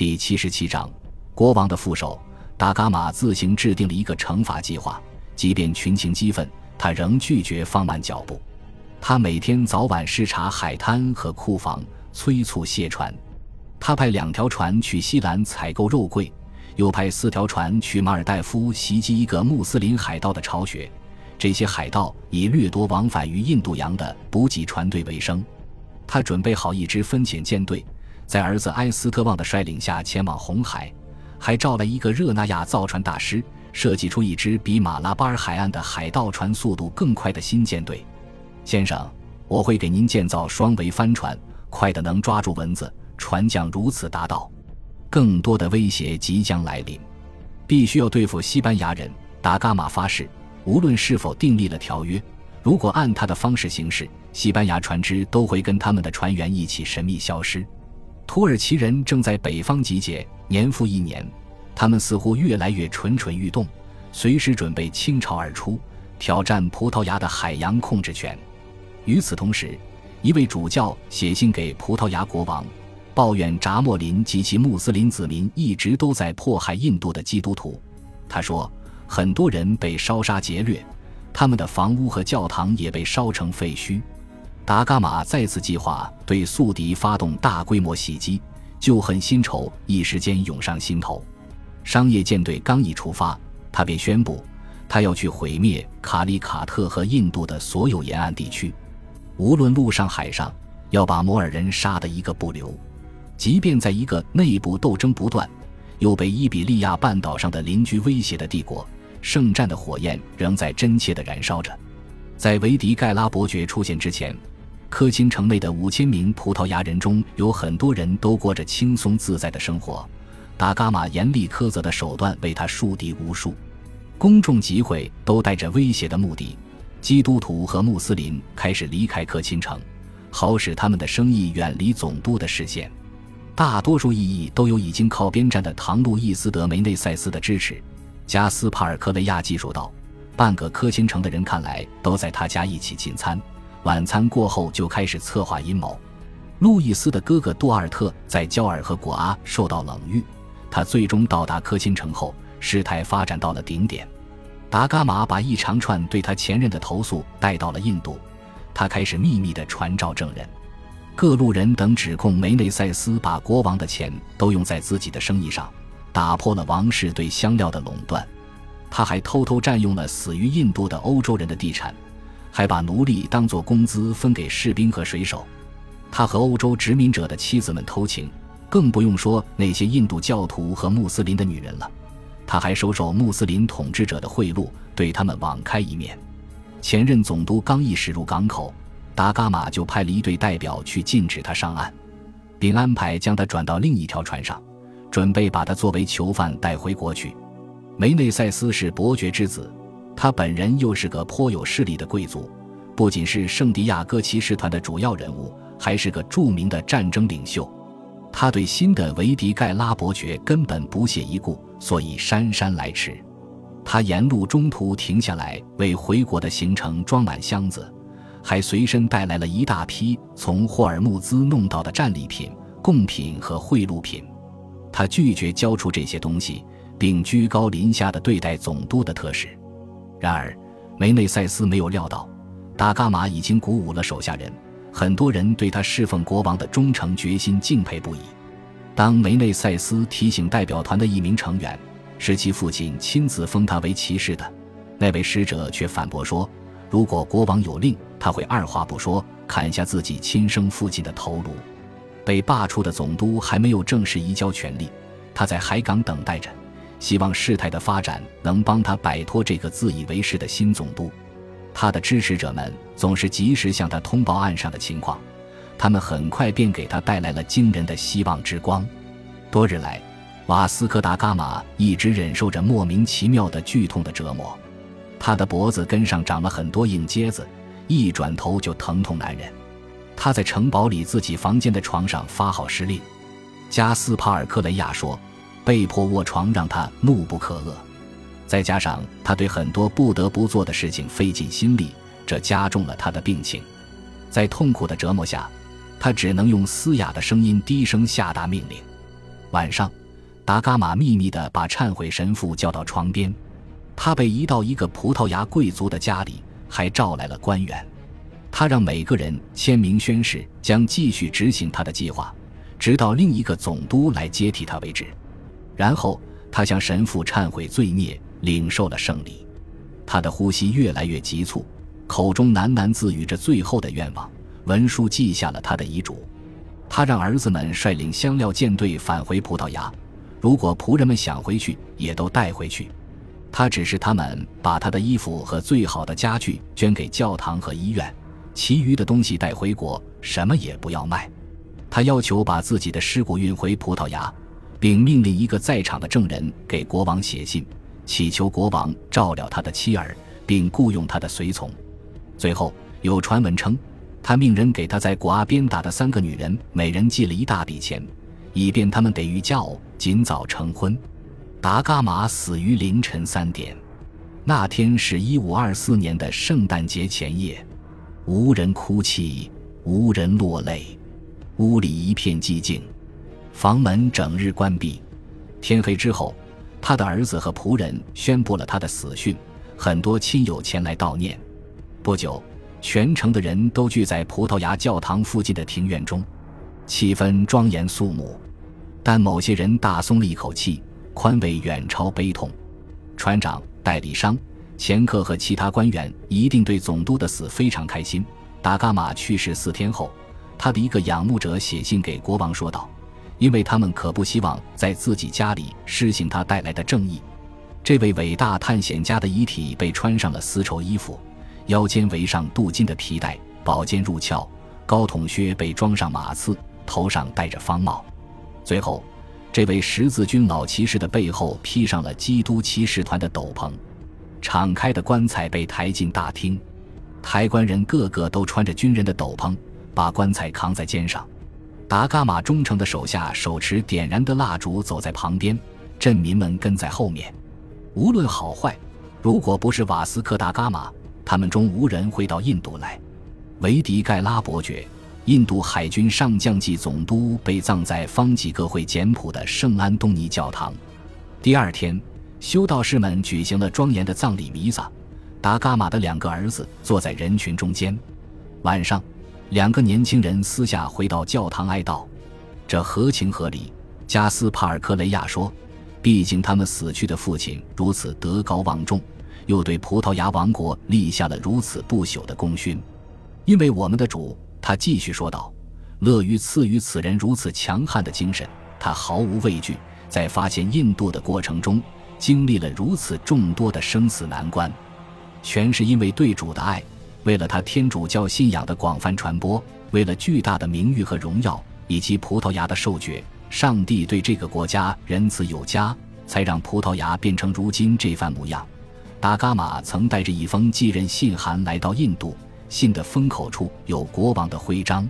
第七十七章，国王的副手达伽马自行制定了一个惩罚计划，即便群情激愤，他仍拒绝放慢脚步。他每天早晚视察海滩和库房，催促卸船。他派两条船去西兰采购肉桂，又派四条船去马尔代夫袭击一个穆斯林海盗的巢穴。这些海盗以掠夺往返于印度洋的补给船队为生。他准备好一支分遣舰队，在儿子埃斯特旺的率领下前往红海，还召来一个热那亚造船大师，设计出一支比马拉巴尔海岸的海盗船速度更快的新舰队。先生，我会给您建造双桅帆船，快的能抓住蚊子。船桨如此答道。更多的威胁即将来临，必须要对付西班牙人。达伽马发誓，无论是否订立了条约，如果按他的方式行事，西班牙船只都会跟他们的船员一起神秘消失。土耳其人正在北方集结，年复一年，他们似乎越来越蠢蠢欲动，随时准备倾巢而出，挑战葡萄牙的海洋控制权。与此同时，一位主教写信给葡萄牙国王。抱怨扎莫林及其穆斯林子民一直都在迫害印度的基督徒。他说，很多人被烧杀劫掠，他们的房屋和教堂也被烧成废墟。达伽马再次计划对宿敌发动大规模袭击，旧恨新仇一时间涌上心头。商业舰队刚一出发，他便宣布，他要去毁灭卡利卡特和印度的所有沿岸地区，无论陆上海上，要把摩尔人杀得一个不留。即便在一个内部斗争不断、又被伊比利亚半岛上的邻居威胁的帝国，圣战的火焰仍在真切地燃烧着。在维迪盖拉伯爵出现之前，科钦城内的五千名葡萄牙人中有很多人都过着轻松自在的生活。达伽马严厉苛责的手段为他树敌无数。公众集会都带着威胁的目的，基督徒和穆斯林开始离开科钦城，好使他们的生意远离总督的视线。大多数异议都有已经靠边站的唐·路易斯·德梅内塞斯的支持。加斯帕尔·科维亚记述道：“半个科钦城的人看来都在他家一起进餐，晚餐过后就开始策划阴谋。”路易斯的哥哥杜尔特在焦尔和果阿受到冷遇。他最终到达科钦城后，事态发展到了顶点。达伽马把一长串对他前任的投诉带到了印度，他开始秘密地传召证人。各路人等指控梅内塞斯把国王的钱都用在自己的生意上，打破了王室对香料的垄断。他还偷偷占用了死于印度的欧洲人的地产，还把奴隶当作工资分给士兵和水手。他和欧洲殖民者的妻子们偷情，更不用说那些印度教徒和穆斯林的女人了。他还收受穆斯林统治者的贿赂，对他们网开一面。前任总督刚一驶入港口。达伽马就派了一队代表去禁止他上岸，并安排将他转到另一条船上，准备把他作为囚犯带回国去。梅内塞斯是伯爵之子，他本人又是个颇有势力的贵族，不仅是圣地亚哥骑士团的主要人物，还是个著名的战争领袖。他对新的维迪盖拉伯爵根本不屑一顾，所以姗姗来迟。他沿路中途停下来，为回国的行程装满箱子。还随身带来了一大批从霍尔木兹弄到的战利品、贡品和贿赂品，他拒绝交出这些东西，并居高临下的对待总督的特使。然而，梅内塞斯没有料到，达伽马已经鼓舞了手下人，很多人对他侍奉国王的忠诚决心敬佩不已。当梅内塞斯提醒代表团的一名成员，是其父亲亲自封他为骑士的，那位使者却反驳说。如果国王有令，他会二话不说砍下自己亲生父亲的头颅。被罢黜的总督还没有正式移交权力，他在海港等待着，希望事态的发展能帮他摆脱这个自以为是的新总督。他的支持者们总是及时向他通报岸上的情况，他们很快便给他带来了惊人的希望之光。多日来，瓦斯科·达伽马一直忍受着莫名其妙的剧痛的折磨。他的脖子根上长了很多硬疖子，一转头就疼痛难忍。他在城堡里自己房间的床上发号施令。加斯帕尔·克雷亚说：“被迫卧床让他怒不可遏，再加上他对很多不得不做的事情费尽心力，这加重了他的病情。在痛苦的折磨下，他只能用嘶哑的声音低声下达命令。晚上，达伽马秘密地把忏悔神父叫到床边，他被移到一个葡萄牙贵族的家里，还召来了官员。他让每个人签名宣誓，将继续执行他的计划，直到另一个总督来接替他为止。然后，他向神父忏悔罪孽，领受了圣礼。他的呼吸越来越急促，口中喃喃自语着最后的愿望。文书记下了他的遗嘱。他让儿子们率领香料舰队返回葡萄牙，如果仆人们想回去，也都带回去。他指示他们把他的衣服和最好的家具捐给教堂和医院。其余的东西带回国，什么也不要卖。他要求把自己的尸骨运回葡萄牙，并命令一个在场的证人给国王写信，祈求国王照料他的妻儿，并雇佣他的随从。最后有传闻称，他命人给他在古阿边打的三个女人每人寄了一大笔钱，以便他们得与佳偶尽早成婚。达伽马死于凌晨三点，那天是一五二四年的圣诞节前夜。无人哭泣，无人落泪，屋里一片寂静，房门整日关闭。天黑之后，他的儿子和仆人宣布了他的死讯，很多亲友前来悼念。不久，全城的人都聚在葡萄牙教堂附近的庭院中，气氛庄严肃穆。但某些人大松了一口气，宽慰远超悲痛。船长、代理商。前客和其他官员一定对总督的死非常开心。达伽马去世四天后，他的一个仰慕者写信给国王说道：“因为他们可不希望在自己家里施行他带来的正义。”这位伟大探险家的遗体被穿上了丝绸衣服，腰间围上镀金的皮带，宝剑入鞘，高筒靴被装上马刺，头上戴着方帽。最后，这位十字军老骑士的背后披上了基督骑士团的斗篷。敞开的棺材被抬进大厅，抬棺人个个都穿着军人的斗篷，把棺材扛在肩上。达伽马忠诚的手下手持点燃的蜡烛走在旁边，镇民们跟在后面。无论好坏，如果不是瓦斯科·达伽马，他们中无人会到印度来。维迪盖拉伯爵，印度海军上将级总督，被葬在方济各会简朴的圣安东尼教堂。第二天。修道士们举行了庄严的葬礼弥撒，达伽马的两个儿子坐在人群中间。晚上，两个年轻人私下回到教堂哀悼，这合情合理。加斯帕尔科雷亚说：“毕竟他们死去的父亲如此德高望重，又对葡萄牙王国立下了如此不朽的功勋。因为我们的主，他继续说道，乐于赐予此人如此强悍的精神，他毫无畏惧，在发现印度的过程中。”经历了如此众多的生死难关，全是因为对主的爱，为了他天主教信仰的广泛传播，为了巨大的名誉和荣耀，以及葡萄牙的受爵，上帝对这个国家仁慈有加，才让葡萄牙变成如今这番模样。达伽马曾带着一封继任信函来到印度，信的封口处有国王的徽章，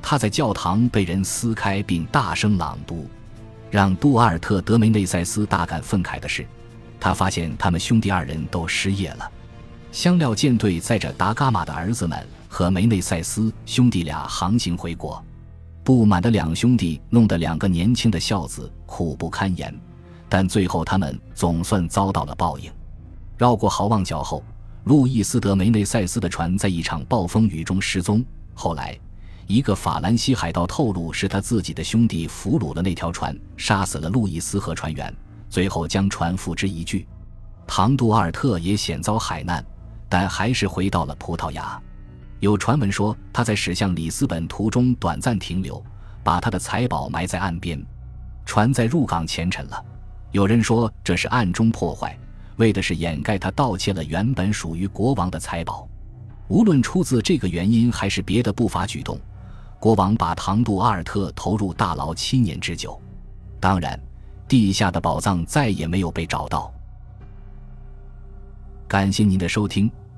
他在教堂被人撕开并大声朗读。让杜阿尔特·德梅内塞斯大感愤慨的是，他发现他们兄弟二人都失业了。香料舰队载着达伽马的儿子们和梅内塞斯兄弟俩航行回国，不满的两兄弟弄得两个年轻的孝子苦不堪言，但最后他们总算遭到了报应。绕过好望角后，路易斯·德梅内塞斯的船在一场暴风雨中失踪。后来。一个法兰西海盗透露，是他自己的兄弟俘虏了那条船，杀死了路易斯和船员，最后将船付之一炬。唐·杜阿尔特也险遭海难，但还是回到了葡萄牙。有传闻说他在驶向里斯本途中短暂停留，把他的财宝埋在岸边。船在入港前沉了，有人说这是暗中破坏，为的是掩盖他盗窃了原本属于国王的财宝。无论出自这个原因还是别的不法举动。国王把唐杜阿尔特投入大牢七年之久，当然，地下的宝藏再也没有被找到。感谢您的收听，